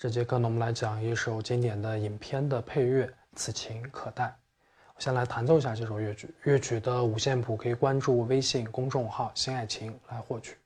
这节课呢，我们来讲一首经典的影片的配乐《此情可待》。我先来弹奏一下这首乐曲，乐曲的五线谱可以关注微信公众号“新爱情”来获取。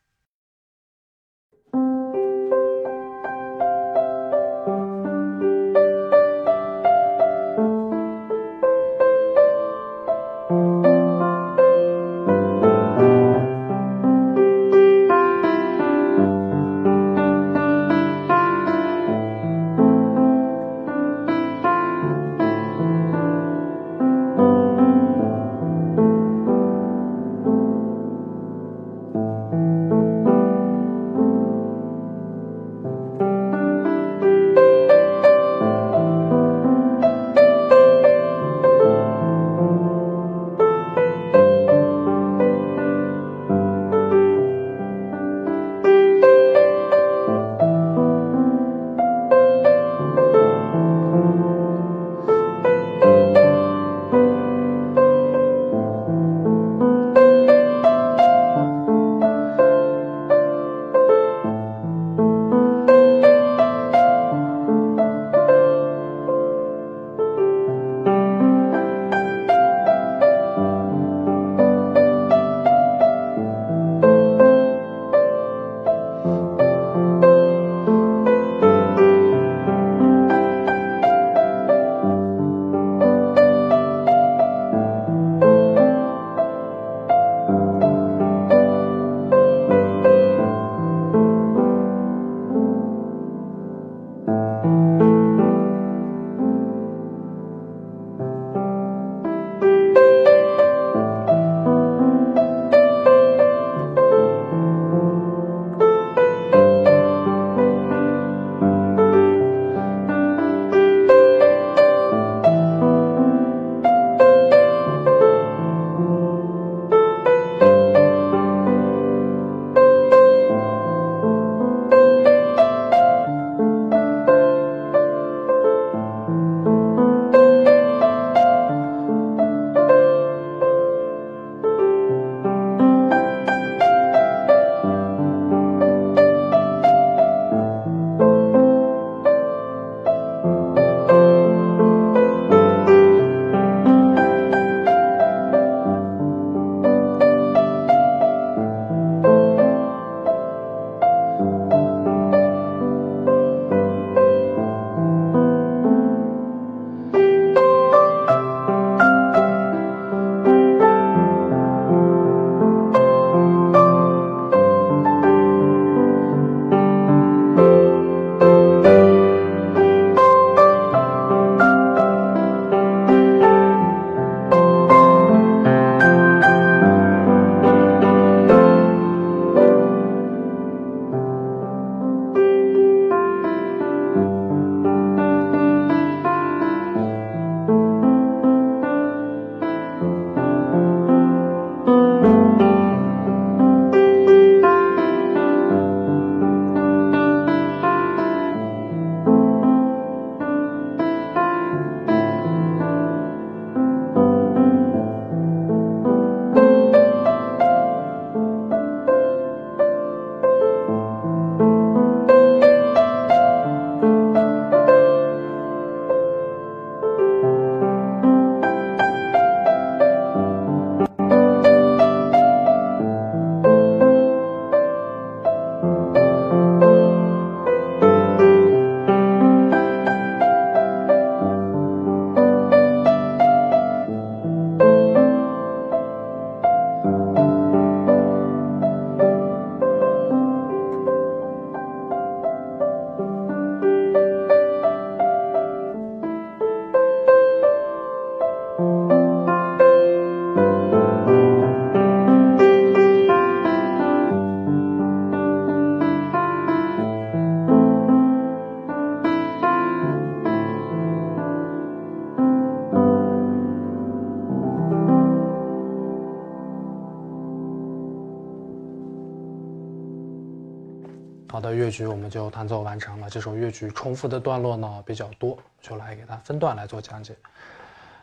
曲我们就弹奏完成了。这首乐曲重复的段落呢比较多，就来给它分段来做讲解。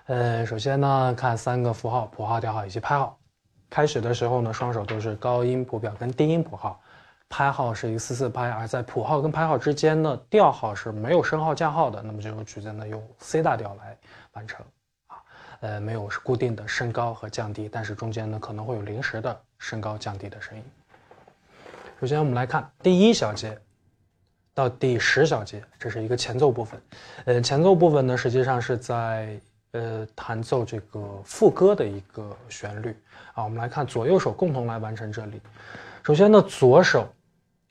呃，首先呢，看三个符号：谱号、调号以及拍号。开始的时候呢，双手都是高音谱表跟低音谱号。拍号是一个四四拍，而在谱号跟拍号之间呢，调号是没有升号降号的，那么这首曲子呢用 C 大调来完成，啊，呃，没有固定的升高和降低，但是中间呢可能会有临时的升高降低的声音。首先我们来看第一小节到第十小节，这是一个前奏部分，呃，前奏部分呢实际上是在呃弹奏这个副歌的一个旋律，啊，我们来看左右手共同来完成这里，首先呢左手。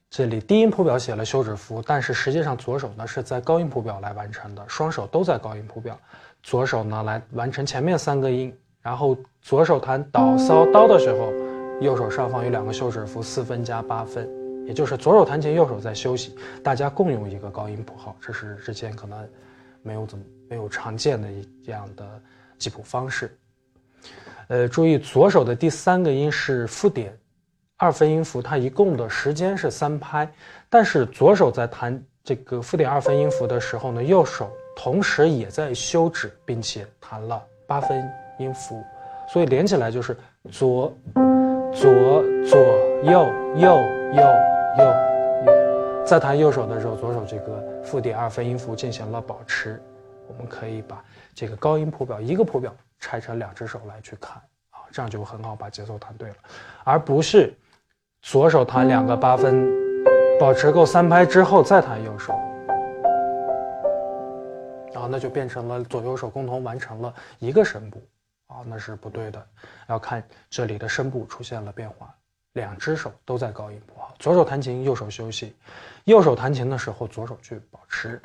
这里低音谱表写了休止符，但是实际上左手呢是在高音谱表来完成的，双手都在高音谱表。左手呢来完成前面三个音，然后左手弹导骚刀的时候，右手上方有两个休止符，四分加八分，也就是左手弹琴，右手在休息，大家共用一个高音谱号，这是之前可能没有怎么没有常见的一这样的记谱方式。呃，注意左手的第三个音是附点。二分音符它一共的时间是三拍，但是左手在弹这个附点二分音符的时候呢，右手同时也在休止，并且弹了八分音符，所以连起来就是左左左右右右右右。在弹右手的时候，左手这个附点二分音符进行了保持。我们可以把这个高音谱表一个谱表拆成两只手来去看啊，这样就很好把节奏弹对了，而不是。左手弹两个八分，保持够三拍之后再弹右手，然后那就变成了左右手共同完成了一个声部，啊，那是不对的。要看这里的声部出现了变化，两只手都在高音谱号，左手弹琴，右手休息；右手弹琴的时候，左手去保持。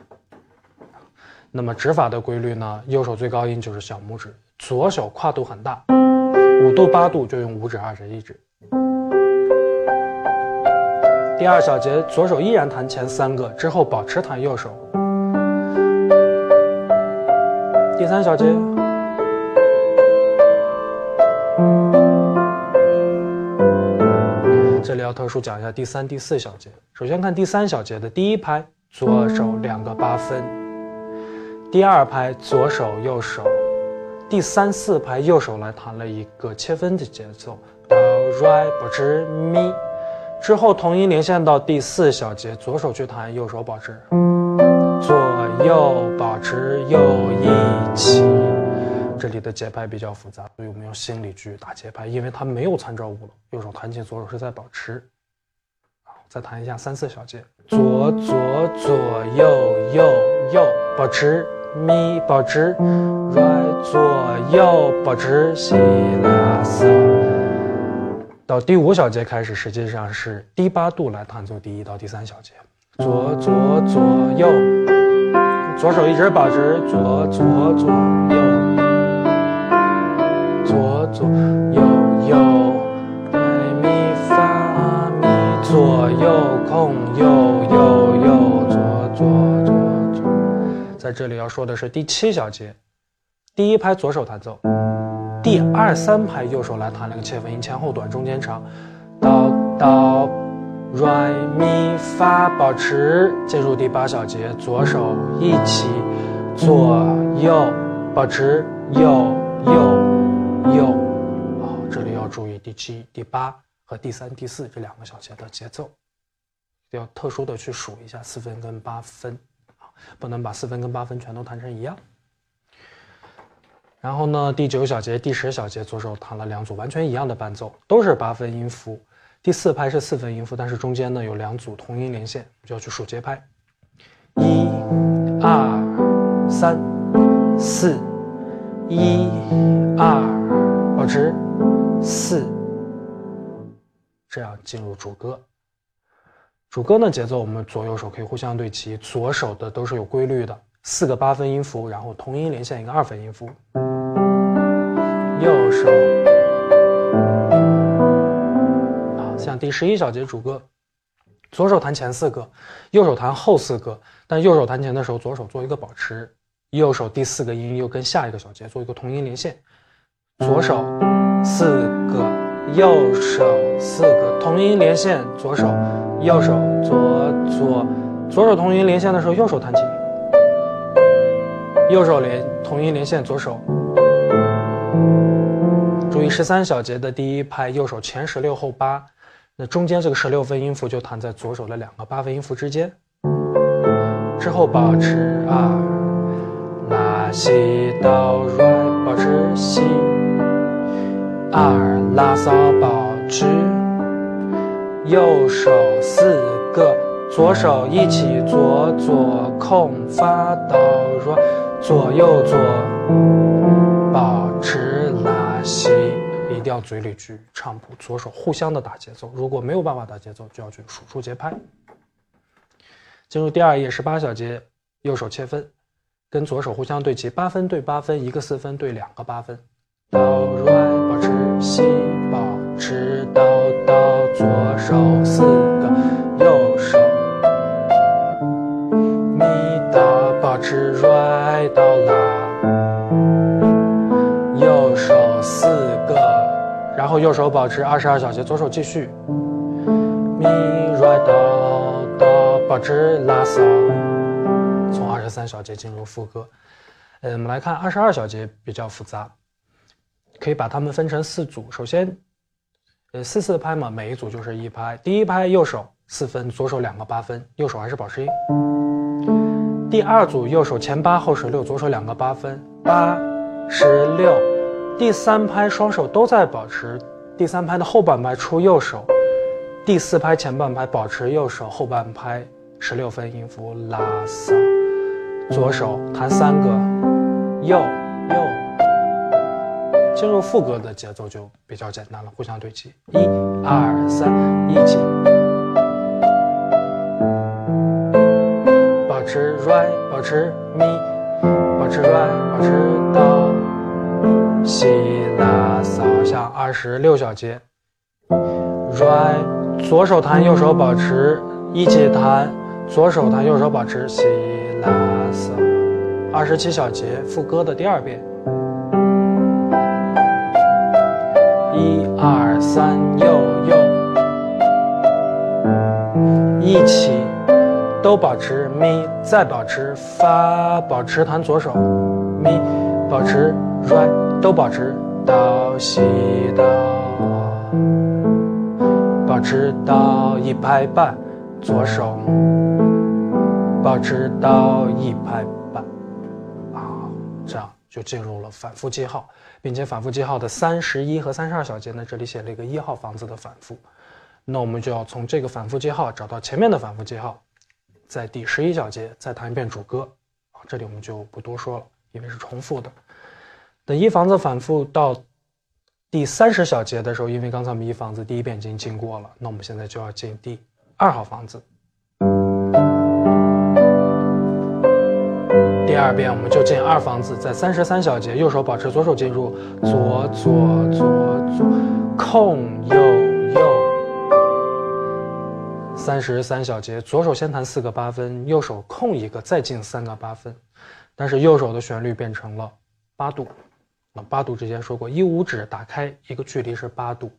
那么指法的规律呢？右手最高音就是小拇指，左手跨度很大，五度八度就用五指、二指、一指。第二小节，左手依然弹前三个，之后保持弹右手。第三小节，这里要特殊讲一下第三、第四小节。首先看第三小节的第一拍，左手两个八分；第二拍，左手右手；第三四拍，右手来弹了一个切分的节奏，哆、来、保持、咪。之后同音连线到第四小节，左手去弹，右手保持，左右保持，右一起。这里的节拍比较复杂，所以我们用心理去打节拍，因为它没有参照物了。右手弹琴，左手是在保持。好，再弹一下三四小节，左左左右右右保持，咪保持，来左右保持，西拉嗦。到第五小节开始，实际上是低八度来弹奏第一到第三小节，左左左右，左手一直保持，左左左右，左右右，来咪发咪，左右空右右右，左左左左。在这里要说的是第七小节，第一拍左手弹奏。第二三拍右手来弹了个切分音，前后短，中间长，哆哆来咪发，保持。进入第八小节，左手一起，左右保持，右右右。啊，这里要注意第七、第八和第三、第四这两个小节的节奏，要特殊的去数一下四分跟八分，啊，不能把四分跟八分全都弹成一样。然后呢，第九小节、第十小节，左手弹了两组完全一样的伴奏，都是八分音符。第四拍是四分音符，但是中间呢有两组同音连线，就要去数节拍：一、二、三、四，一、二，保持，四，这样进入主歌。主歌的节奏，我们左右手可以互相对齐，左手的都是有规律的，四个八分音符，然后同音连线一个二分音符。右手，啊，像第十一小节主歌，左手弹前四个，右手弹后四个，但右手弹前的时候，左手做一个保持，右手第四个音又跟下一个小节做一个同音连线，左手四个，右手四个同音连线，左手右手左左，左手同音连线的时候，右手弹琴，右手连同音连线，左手。注意十三小节的第一拍，右手前十六后八，那中间这个十六分音符就弹在左手的两个八分音符之间，之后保持二拉西哆来，保持西二拉嗦保持，右手四个，左手一起左左空发哆来，左右左保持拉西。一定要嘴里去唱谱，左手互相的打节奏。如果没有办法打节奏，就要去数出节拍。进入第二页十八小节，右手切分，跟左手互相对齐，八分对八分，一个四分对两个八分。哆来保持西保持哆哆，左手四个，右手咪哆保持来哆啦，右手四个。然后右手保持二十二小节，左手继续，咪来哆哆，保持拉嗦，从二十三小节进入副歌。呃，我们来看二十二小节比较复杂，可以把它们分成四组。首先，呃，四四拍嘛，每一组就是一拍。第一拍右手四分，左手两个八分，右手还是保持音。第二组右手前八后十六，左手两个八分，八十六。第三拍双手都在保持，第三拍的后半拍出右手，第四拍前半拍保持右手后半拍十六分音符拉嗦，左手弹三个，右右，进入副歌的节奏就比较简单了，互相对齐，一二三，一起，保持 right，保持 me，保持 right，保持哆。西拉扫下二十六小节，right，左手弹右手保持，一起弹，左手弹右手保持，西二十七小节副歌的第二遍，一二三右右，一起都保持咪，再保持发，保持弹左手。咪，保持 right。都保持到西到，保持到一拍半，左手。保持到一拍半，啊，这样就进入了反复记号，并且反复记号的三十一和三十二小节呢，这里写了一个一号房子的反复，那我们就要从这个反复记号找到前面的反复记号，在第十一小节再弹一遍主歌，啊，这里我们就不多说了，因为是重复的。等一房子反复到第三十小节的时候，因为刚才我们一房子第一遍已经进过了，那我们现在就要进第二号房子。第二遍我们就进二房子，在三十三小节，右手保持左手进入，左左左左，空右右。三十三小节，左手先弹四个八分，右手空一个，再进三个八分，但是右手的旋律变成了八度。那八度之前说过，一五指打开一个距离是八度，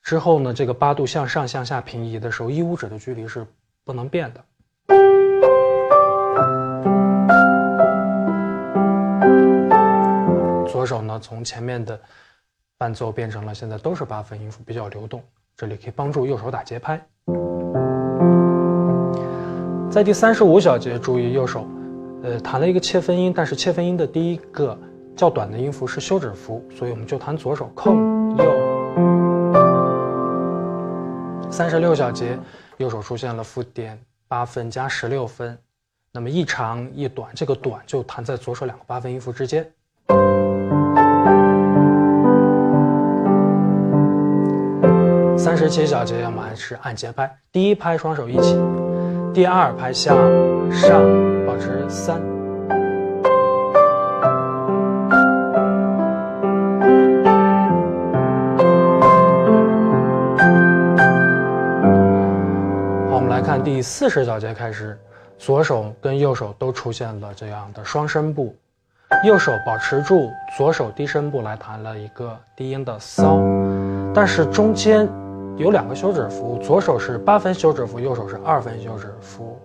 之后呢，这个八度向上向下平移的时候，一五指的距离是不能变的。左手呢，从前面的伴奏变成了现在都是八分音符，比较流动，这里可以帮助右手打节拍。在第三十五小节，注意右手，呃，弹了一个切分音，但是切分音的第一个。较短的音符是休止符，所以我们就弹左手空右。三十六小节，右手出现了附点八分加十六分，那么一长一短，这个短就弹在左手两个八分音符之间。三十七小节，要么还是按节拍，第一拍双手一起，第二拍向上，保持三。好，我们来看第四十小节开始，左手跟右手都出现了这样的双声部，右手保持住，左手低声部来弹了一个低音的骚，但是中间有两个休止符，左手是八分休止符，右手是二分休止符，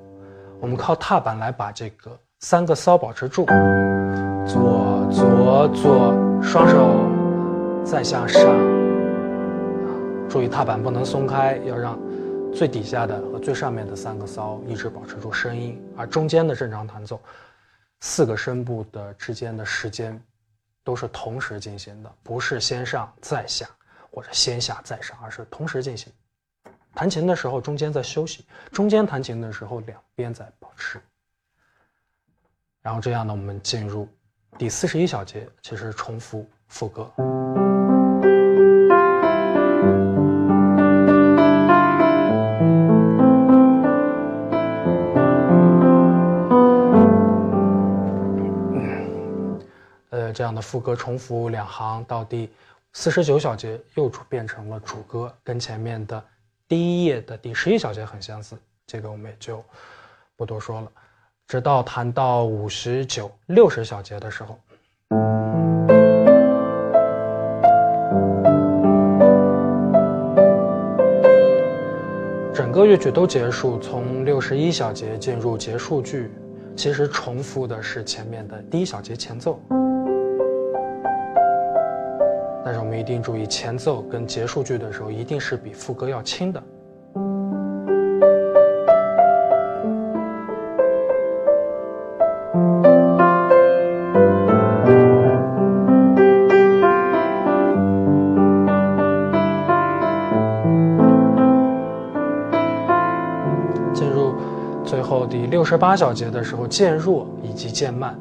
我们靠踏板来把这个三个骚保持住，左左左，双手再向上，注意踏板不能松开，要让最底下的和最上面的三个骚一直保持住声音，而中间的正常弹奏，四个声部的之间的时间都是同时进行的，不是先上再下或者先下再上，而是同时进行。弹琴的时候中间在休息，中间弹琴的时候两边在保持。然后这样呢，我们进入第四十一小节，其实重复副歌。呃，这样的副歌重复两行，到第四十九小节又主变成了主歌，跟前面的第一页的第十一小节很相似，这个我们也就不多说了。直到弹到五十九、六十小节的时候，整个乐曲都结束，从六十一小节进入结束句，其实重复的是前面的第一小节前奏。但是我们一定注意，前奏跟结束句的时候，一定是比副歌要轻的。进入最后第六十八小节的时候，渐弱以及渐慢。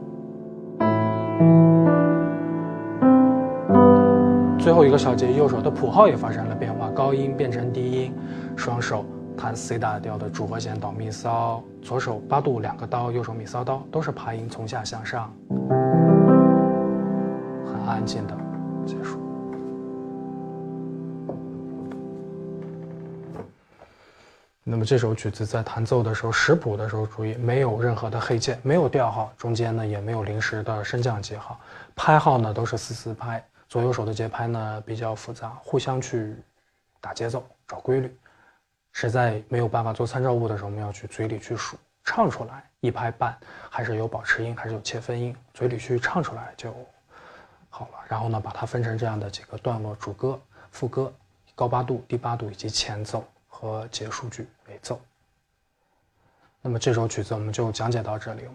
一个小节，右手的谱号也发生了变化，高音变成低音，双手弹 C 大调的主和弦导咪骚，左手八度两个刀，右手咪骚刀，都是爬音从下向上，很安静的结束。那么这首曲子在弹奏的时候，识谱的时候注意没有任何的黑键，没有调号，中间呢也没有临时的升降记号，拍号呢都是四四拍。左右手的节拍呢比较复杂，互相去打节奏找规律，实在没有办法做参照物的时候，我们要去嘴里去数，唱出来一拍半，还是有保持音，还是有切分音，嘴里去唱出来就好了。然后呢，把它分成这样的几个段落：主歌、副歌、高八度、低八度以及前奏和结束句尾奏。那么这首曲子我们就讲解到这里。